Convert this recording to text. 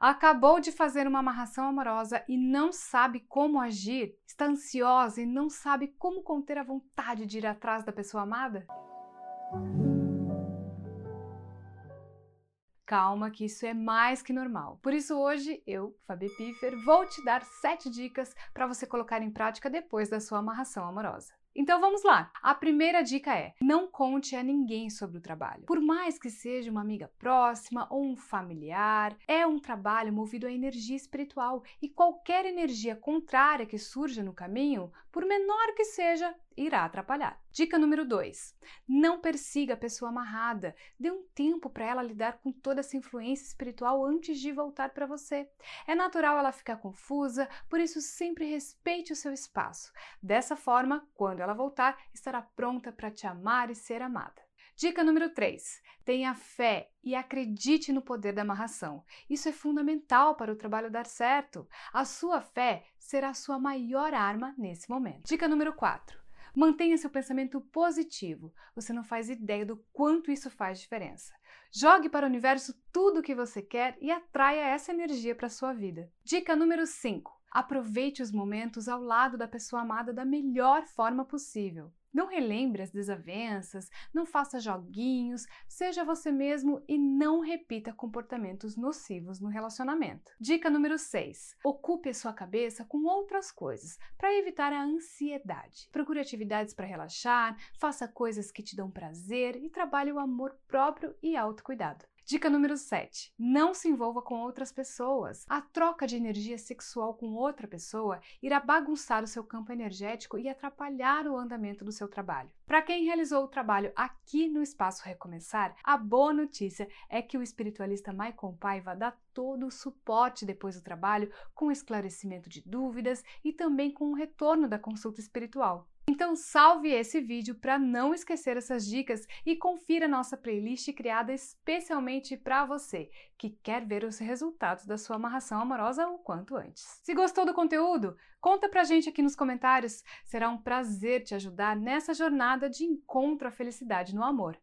Acabou de fazer uma amarração amorosa e não sabe como agir? Está ansiosa e não sabe como conter a vontade de ir atrás da pessoa amada? Calma, que isso é mais que normal. Por isso, hoje eu, Fabi Piffer, vou te dar 7 dicas para você colocar em prática depois da sua amarração amorosa. Então vamos lá! A primeira dica é: não conte a ninguém sobre o trabalho. Por mais que seja uma amiga próxima ou um familiar, é um trabalho movido a energia espiritual e qualquer energia contrária que surja no caminho, por menor que seja, irá atrapalhar. Dica número 2: não persiga a pessoa amarrada. Dê um tempo para ela lidar com toda essa influência espiritual antes de voltar para você. É natural ela ficar confusa, por isso sempre respeite o seu espaço. Dessa forma, quando ela voltar, estará pronta para te amar e ser amada. Dica número 3: tenha fé e acredite no poder da amarração. Isso é fundamental para o trabalho dar certo. A sua fé será a sua maior arma nesse momento. Dica número 4: Mantenha seu pensamento positivo. Você não faz ideia do quanto isso faz diferença. Jogue para o universo tudo o que você quer e atraia essa energia para a sua vida. Dica número 5. Aproveite os momentos ao lado da pessoa amada da melhor forma possível. Não relembre as desavenças, não faça joguinhos, seja você mesmo e não repita comportamentos nocivos no relacionamento. Dica número 6. Ocupe a sua cabeça com outras coisas para evitar a ansiedade. Procure atividades para relaxar, faça coisas que te dão prazer e trabalhe o amor próprio e autocuidado. Dica número 7. Não se envolva com outras pessoas. A troca de energia sexual com outra pessoa irá bagunçar o seu campo energético e atrapalhar o andamento do seu trabalho. Para quem realizou o trabalho aqui no Espaço Recomeçar, a boa notícia é que o espiritualista Maicon Paiva dá todo o suporte depois do trabalho, com esclarecimento de dúvidas e também com o retorno da consulta espiritual. Então salve esse vídeo para não esquecer essas dicas e confira nossa playlist criada especialmente para você que quer ver os resultados da sua amarração amorosa o quanto antes. Se gostou do conteúdo, conta pra gente aqui nos comentários. Será um prazer te ajudar nessa jornada de encontro à felicidade no amor.